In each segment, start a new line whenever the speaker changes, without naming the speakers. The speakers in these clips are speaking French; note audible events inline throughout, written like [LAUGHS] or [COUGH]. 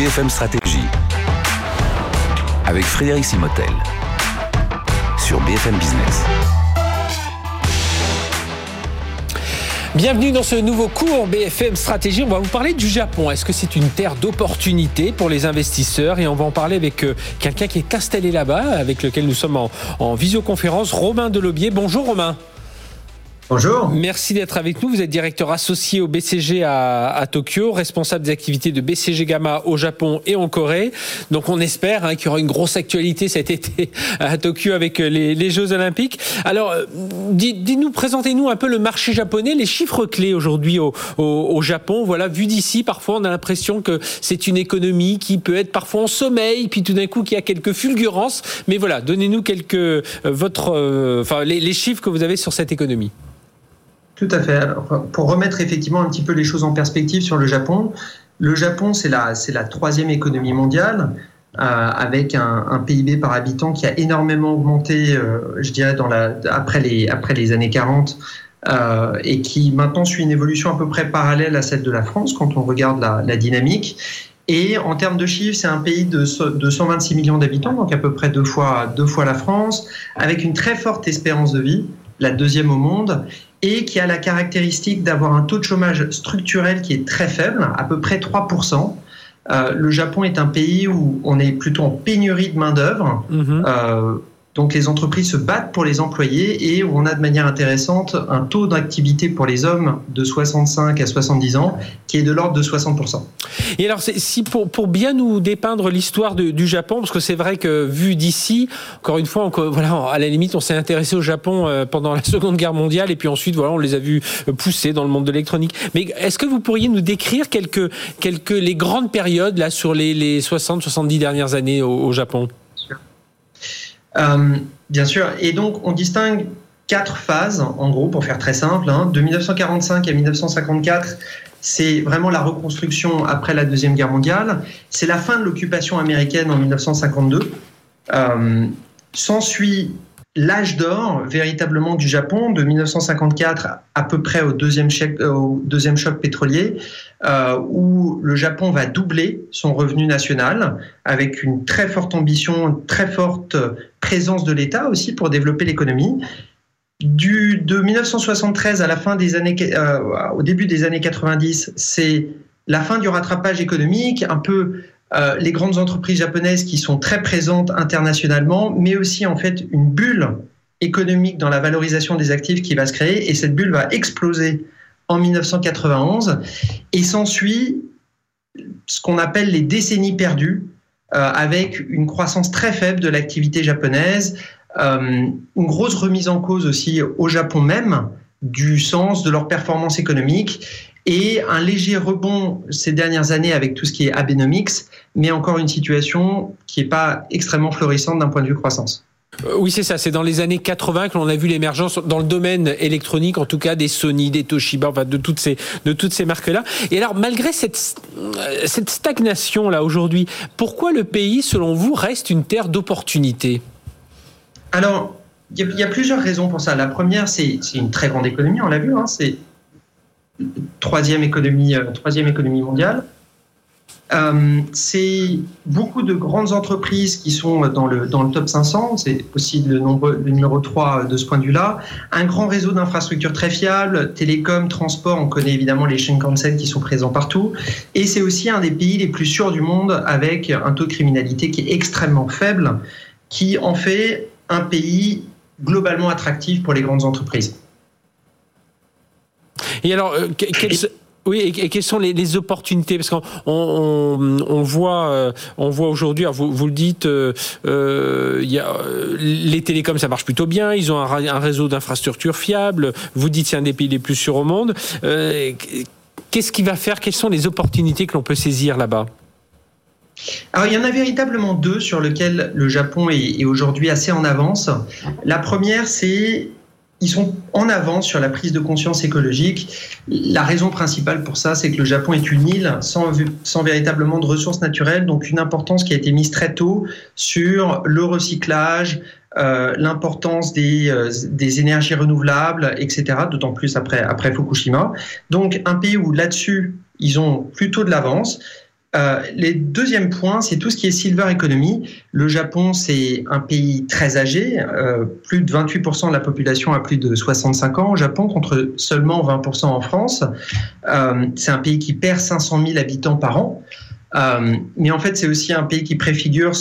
BFM Stratégie avec Frédéric Simotel sur BFM Business.
Bienvenue dans ce nouveau cours BFM Stratégie. On va vous parler du Japon. Est-ce que c'est une terre d'opportunité pour les investisseurs? Et on va en parler avec euh, quelqu'un qui est installé là-bas, avec lequel nous sommes en, en visioconférence, Romain Delobier. Bonjour Romain.
Bonjour.
Merci d'être avec nous. Vous êtes directeur associé au BCG à, Tokyo, responsable des activités de BCG Gamma au Japon et en Corée. Donc on espère hein, qu'il y aura une grosse actualité cet [LAUGHS] été à Tokyo avec les, Jeux Olympiques. Alors, dites-nous, présentez-nous un peu le marché japonais, les chiffres clés aujourd'hui au, Japon. Voilà, vu d'ici, parfois on a l'impression que c'est une économie qui peut être parfois en sommeil, puis tout d'un coup qu'il y a quelques fulgurances. Mais voilà, donnez-nous quelques euh, votre, euh, enfin les chiffres que vous avez sur cette économie.
Tout à fait. pour remettre effectivement un petit peu les choses en perspective sur le Japon, le Japon, c'est la, c'est la troisième économie mondiale. Euh, avec un, PIB par habitant qui a énormément augmenté, euh, je dirais, après, les, après les années 40, euh, et qui maintenant suit une évolution à peu près parallèle à celle de la France quand on regarde la, la dynamique. Et en termes de chiffres, c'est un pays de, de 126 millions d'habitants, donc à peu près deux fois, deux fois la France, avec une très forte espérance de vie, la deuxième au monde, et qui a la caractéristique d'avoir un taux de chômage structurel qui est très faible, à peu près 3%. Euh, le Japon est un pays où on est plutôt en pénurie de main-d'œuvre. Mm-hmm. Euh, donc les entreprises se battent pour les employés et on a de manière intéressante un taux d'activité pour les hommes de 65 à 70 ans qui est de l'ordre de 60%.
Et alors si pour, pour bien nous dépeindre l'histoire du Japon, parce que c'est vrai que vu d'ici, encore une fois, à la limite on s'est intéressé au Japon euh, pendant la [LAUGHS] Seconde Guerre mondiale et puis ensuite voilà on les a vus euh, pousser dans le monde de l'électronique. Mais est-ce que vous pourriez nous décrire quelques, quelques les grandes périodes là sur les, les 60-70 dernières années au Japon?
Euh, bien sûr. Et donc, on distingue quatre phases, en gros, pour faire très simple. Hein. De 1945 à 1954, c'est vraiment la reconstruction après la Deuxième Guerre mondiale. C'est la fin de l'occupation américaine en 1952. Euh, S'ensuit l'âge d'or véritablement du Japon de 1954 à peu près au deuxième, deuxième choc pétrolier, euh, où le Japon va doubler son revenu national avec une très forte ambition, une très forte présence de l'État aussi pour développer l'économie. Du, de 1973 à la fin des années, euh, au début des années 90, c'est la fin du rattrapage économique, un peu euh, les grandes entreprises japonaises qui sont très présentes internationalement, mais aussi en fait une bulle économique dans la valorisation des actifs qui va se créer. Et cette bulle va exploser en 1991 et s'ensuit ce qu'on appelle les décennies perdues euh, avec une croissance très faible de l'activité japonaise, euh, une grosse remise en cause aussi au Japon même du sens de leur performance économique et un léger rebond ces dernières années avec tout ce qui est Abenomics, mais encore une situation qui n'est pas extrêmement florissante d'un point de vue croissance.
Euh, oui, c'est ça. C'est dans les années 80 que l'on a vu l'émergence dans le domaine électronique, en tout cas des Sony, des Toshiba, enfin de toutes ces de toutes ces marques-là. Et alors, malgré cette euh, cette stagnation là aujourd'hui, pourquoi le pays, selon vous, reste une terre d'opportunité
Alors, il y, a plusieurs raisons pour ça. La première, c'est une très grande économie, on l'a vu. Hein, c'est troisième économie, euh, troisième économie mondiale. Euh, c'est beaucoup de grandes entreprises qui sont dans le, dans le top 500, c'est aussi le, nombre, numéro 3 de ce point de vue-là. Un grand réseau d'infrastructures très fiable, télécom, transport, on connaît évidemment les Shinkansen qui sont présents partout. Et c'est aussi un des pays les plus sûrs du monde avec un taux de criminalité qui est extrêmement faible, qui en fait un pays globalement attractif pour les grandes entreprises.
Et alors, euh, et, quelles sont les, opportunités? Parce qu'on on, voit, euh, on voit aujourd'hui, vous, le dites, euh, a, les télécoms, ça marche plutôt bien, ils ont un, réseau d'infrastructures fiable, vous dites c'est un des pays les plus sûrs au monde. Qu'est-ce qui va faire Quelles sont les opportunités que l'on peut saisir là-bas?
Alors, il y en a véritablement deux sur lesquelles le Japon est aujourd'hui assez en avance. La première, c'est ils sont en avance sur la prise de conscience écologique. La raison principale pour ça, c'est que le Japon est une île sans, véritablement de ressources naturelles, donc une importance qui a été mise très tôt sur le recyclage, euh, l'importance des, euh, des, énergies renouvelables, etc., d'autant plus après Fukushima. Donc un pays où là-dessus, ils ont plutôt de l'avance. Euh, les deuxième point, c'est tout ce qui est silver economy. Le Japon, c'est un pays très âgé. Euh, plus de 28% de la population a plus de 65 ans au Japon, contre seulement 20% en France. Euh, c'est un pays qui perd 500 000 habitants par an. Mais en fait, c'est aussi un pays qui préfigure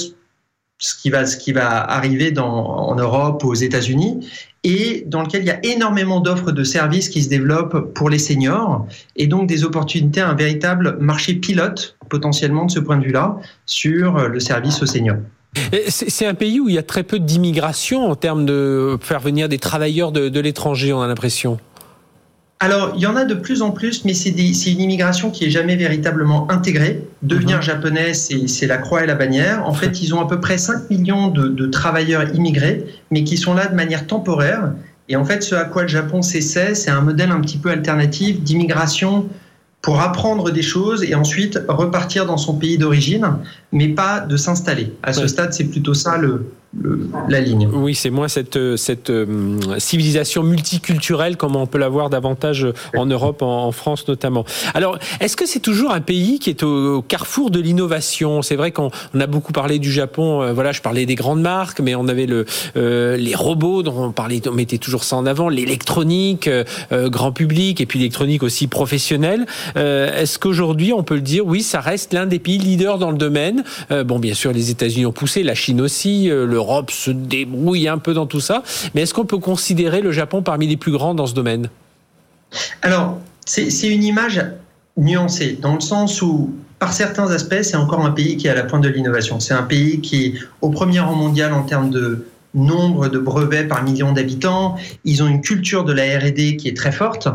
ce qui va, ce qui va arriver dans, en Europe, aux États-Unis, et dans lequel il y a énormément d'offres de services qui se développent pour les seniors, et donc des opportunités, un véritable marché pilote potentiellement de ce point de vue-là sur le service aux seniors.
C'est un pays où il y a très peu d'immigration en termes de faire venir des travailleurs de, de l'étranger, on a l'impression.
Alors, il y en a de plus en plus, mais c'est une immigration qui est jamais véritablement intégrée. Devenir mhm. japonais, c'est la croix et la bannière. En fait, ils ont à peu près 5 millions de, de, travailleurs immigrés, mais qui sont là de manière temporaire. Et en fait, ce à quoi le Japon s'essaie, c'est un modèle un petit peu alternatif d'immigration pour apprendre des choses et ensuite repartir dans son pays d'origine, mais pas de s'installer. À ce stade, c'est plutôt ça le, la ligne.
Oui, c'est moins cette, euh, euh, civilisation multiculturelle comme on peut l'avoir davantage en Europe, en, France notamment. Alors, est-ce que c'est toujours un pays qui est au, carrefour de l'innovation? C'est vrai qu'on a beaucoup parlé du Japon. Euh, voilà, je parlais des grandes marques, mais on avait le, les robots dont on parlait, on mettait toujours ça en avant, l'électronique, grand public, et puis l'électronique aussi professionnelle. est-ce qu'aujourd'hui, on peut le dire, oui, ça reste l'un des pays leaders dans le domaine? Bon, bien sûr, les États-Unis ont poussé, la Chine aussi, le l'Europe se débrouille un peu dans tout ça. Mais est-ce qu'on peut considérer le Japon parmi les plus grands dans ce domaine?
Alors, c'est une image nuancée, dans le sens où, par certains aspects, c'est encore un pays qui est à la pointe de l'innovation. C'est un pays qui est au premier rang mondial en termes de nombre de brevets par million d'habitants. Ils ont une culture de la RD qui est très forte.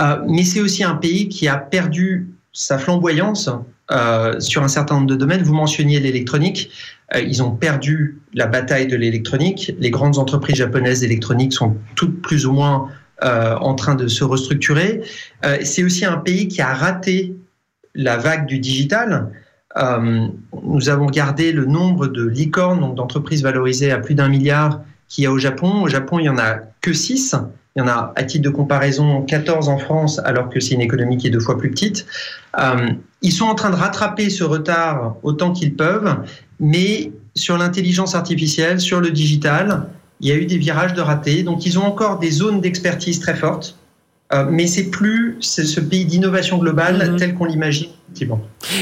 Euh, mais c'est aussi un pays qui a perdu sa flamboyance euh, sur un certain nombre de domaines. Vous mentionniez l'électronique. Euh, ils ont perdu la bataille de l'électronique. Les grandes entreprises japonaises d'électronique sont toutes plus ou moins euh, en train de se restructurer. Euh, c'est aussi un pays qui a raté la vague du digital. nous avons gardé le nombre de licornes, donc d'entreprises valorisées à plus d'un milliard qu'il y a au Japon. Au Japon, il n'y en a que 6. Il y en a, à titre de comparaison, 14 en France, alors que c'est une économie qui est deux fois plus petite. Euh, ils sont en train de rattraper ce retard autant qu'ils peuvent, mais sur l'intelligence artificielle, sur le digital, il y a eu des virages de ratés. Donc, ils ont encore des zones d'expertise très fortes. Euh, mais c'est plus ce pays d'innovation globale mhm. tel qu'on l'imagine.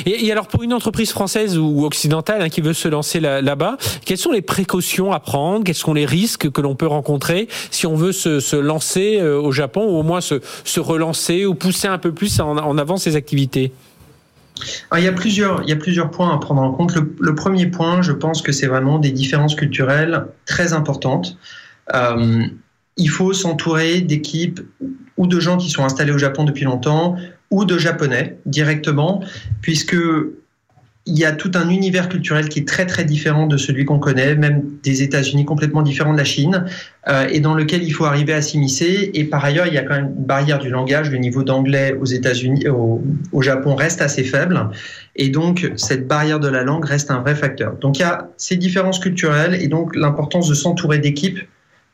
Et, et, alors pour une entreprise française ou occidentale hein, qui veut se lancer là-bas, quelles sont les précautions à prendre? Quels sont les risques que l'on peut rencontrer si on veut se, se lancer euh, au Japon ou au moins se, se, relancer ou pousser un peu plus en, en avant ses activités?
Alors, il, y a plusieurs, il y a plusieurs points à prendre en compte. Le, le premier point, je pense que c'est vraiment des différences culturelles très importantes. Euh, il faut s'entourer d'équipes ou de gens qui sont installés au Japon depuis longtemps ou de japonais directement, puisque il y a tout un univers culturel qui est très très différent de celui qu'on connaît, même des États-Unis complètement différent de la Chine, euh, et dans lequel il faut arriver à s'immiscer. Et par ailleurs, il y a quand même une barrière du langage. Le niveau d'anglais aux États-Unis, au, Japon reste assez faible, et donc cette barrière de la langue reste un vrai facteur. Donc il y a ces différences culturelles et donc l'importance de s'entourer d'équipes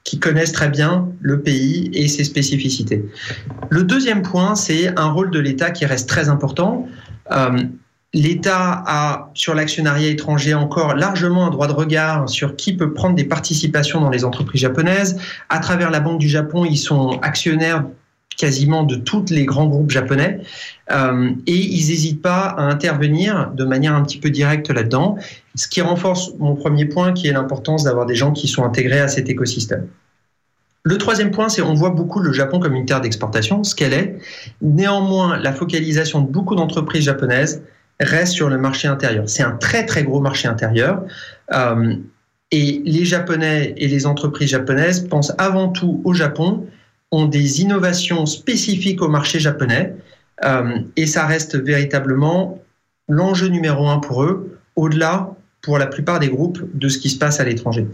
qui connaissent très bien le pays et ses spécificités. Le deuxième point, c'est un rôle de l'État qui reste très important. Euh, L'État a, sur l'actionnariat étranger, encore largement un droit de regard sur qui peut prendre des participations dans les entreprises japonaises. À travers la Banque du Japon, ils sont actionnaires quasiment de tous les grands groupes japonais euh, et ils n'hésitent pas à intervenir de manière un petit peu directe là-dedans, ce qui renforce mon premier point qui est l'importance d'avoir des gens qui sont intégrés à cet écosystème. Le troisième point, c'est on voit beaucoup le Japon comme une terre d'exportation, ce qu'elle est. Néanmoins, la focalisation de beaucoup d'entreprises japonaises reste sur le marché intérieur. C'est un très très gros marché intérieur. Euh, et les Japonais et les entreprises japonaises pensent avant tout au Japon ont des innovations spécifiques au marché japonais euh, et ça reste véritablement l'enjeu numéro un pour eux, au-delà pour la plupart des groupes de ce qui se passe à l'étranger.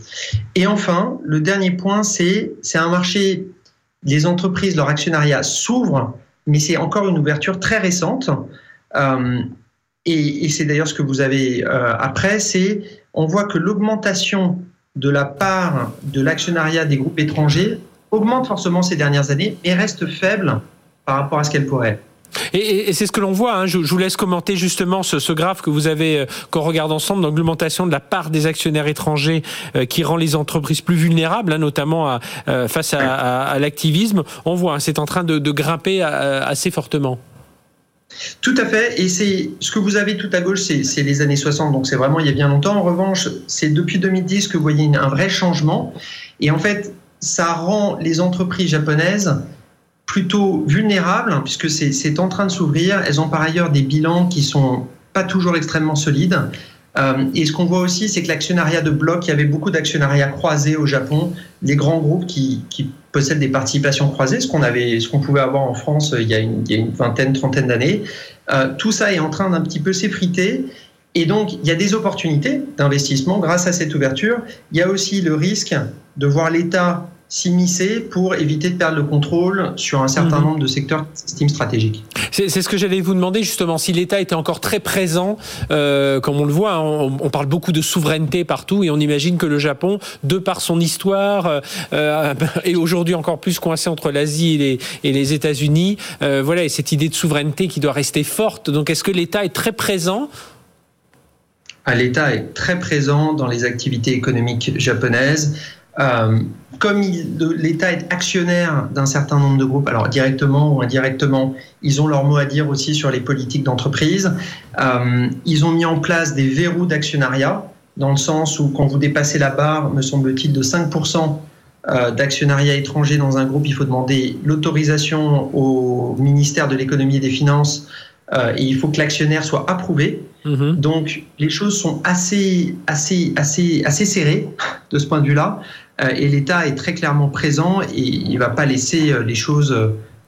Et enfin, le dernier point, c'est c'est un marché, les entreprises, leur actionnariat s'ouvre, mais c'est encore une ouverture très récente. Euh, et, et c'est d'ailleurs ce que vous avez euh, après, c'est on voit que l'augmentation de la part de l'actionnariat des groupes étrangers augmente forcément ces dernières années, mais reste faible par rapport à ce qu'elle pourrait.
Et, c'est ce que l'on voit. Hein. Je, vous laisse commenter justement ce, graphe que vous avez, euh, qu'on regarde ensemble, d'augmentation de la part des actionnaires étrangers euh, qui rend les entreprises plus vulnérables, hein, notamment euh, face à, l'activisme. On voit, hein, c'est en train de, grimper assez fortement.
Tout à fait. Et c'est ce que vous avez tout à gauche, c'est les années 60, donc c'est vraiment il y a bien longtemps. En revanche, c'est depuis 2010 que vous voyez un vrai changement. Et en fait, ça rend les entreprises japonaises plutôt vulnérables, puisque c'est en train de s'ouvrir. Elles ont par ailleurs des bilans qui sont pas toujours extrêmement solides. Euh, et ce qu'on voit aussi, c'est que l'actionnariat de bloc, il y avait beaucoup d'actionnariats croisés au Japon, les grands groupes qui, possèdent des participations croisées, ce qu'on avait, pouvait avoir en France euh, il y a une, vingtaine, trentaine d'années. Euh, tout ça est en train d'un petit peu s'effriter. Et donc, il y a des opportunités d'investissement grâce à cette ouverture. Il y a aussi le risque de voir l'État s'immiscer pour éviter de perdre le contrôle sur un certain mhm. nombre de secteurs estime stratégiques.
C'est ce que j'allais vous demander justement, si l'État était encore très présent, euh, comme on le voit, hein, on, parle beaucoup de souveraineté partout et on imagine que le Japon, de par son histoire, euh, euh [LAUGHS] est aujourd'hui encore plus coincé entre l'Asie et les, et les États-Unis. Euh, voilà, et cette idée de souveraineté qui doit rester forte. Donc est-ce que l'État est très présent?
Ah, L'État est très présent dans les activités économiques japonaises. Euh, comme l'État est actionnaire d'un certain nombre de groupes, alors directement ou indirectement, ils ont leur mot à dire aussi sur les politiques d'entreprise. Euh, ils ont mis en place des verrous d'actionnariat, dans le sens où quand vous dépassez la barre, me semble-t-il, de 5% euh, d'actionnariat étranger dans un groupe, il faut demander l'autorisation au ministère de l'économie et des finances et il faut que l'actionnaire soit approuvé. Mm-hmm. Donc les choses sont assez, assez, assez, assez serrées de ce point de vue-là. Euh, et l'État est très clairement présent et il ne va pas laisser euh, les choses,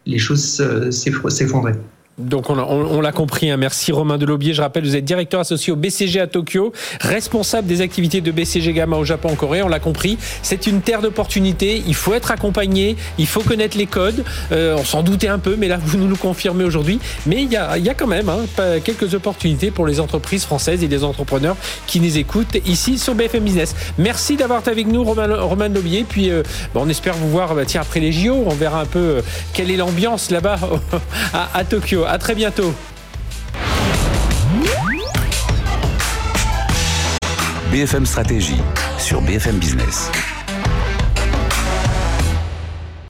les choses euh, s'effondrer.
Donc on, l'a compris, hein. merci Romain Delobier. Je rappelle, vous êtes directeur associé au BCG à Tokyo, responsable des activités de BCG Gamma au Japon, en Corée. On l'a compris, c'est une terre d'opportunités. Il faut être accompagné, il faut connaître les codes. Euh, on s'en doutait un peu, mais là vous nous le confirmez aujourd'hui. Mais il y a, quand même hein, quelques opportunités pour les entreprises françaises et les entrepreneurs qui nous écoutent ici sur BFM Business. Merci d'avoir été avec nous, Romain, Romain Delobier. Puis euh, on espère vous voir bah, tiens, après les JO. On verra un peu euh, quelle est l'ambiance là-bas [LAUGHS] à Tokyo. À très bientôt.
BFM Stratégie sur BFM Business.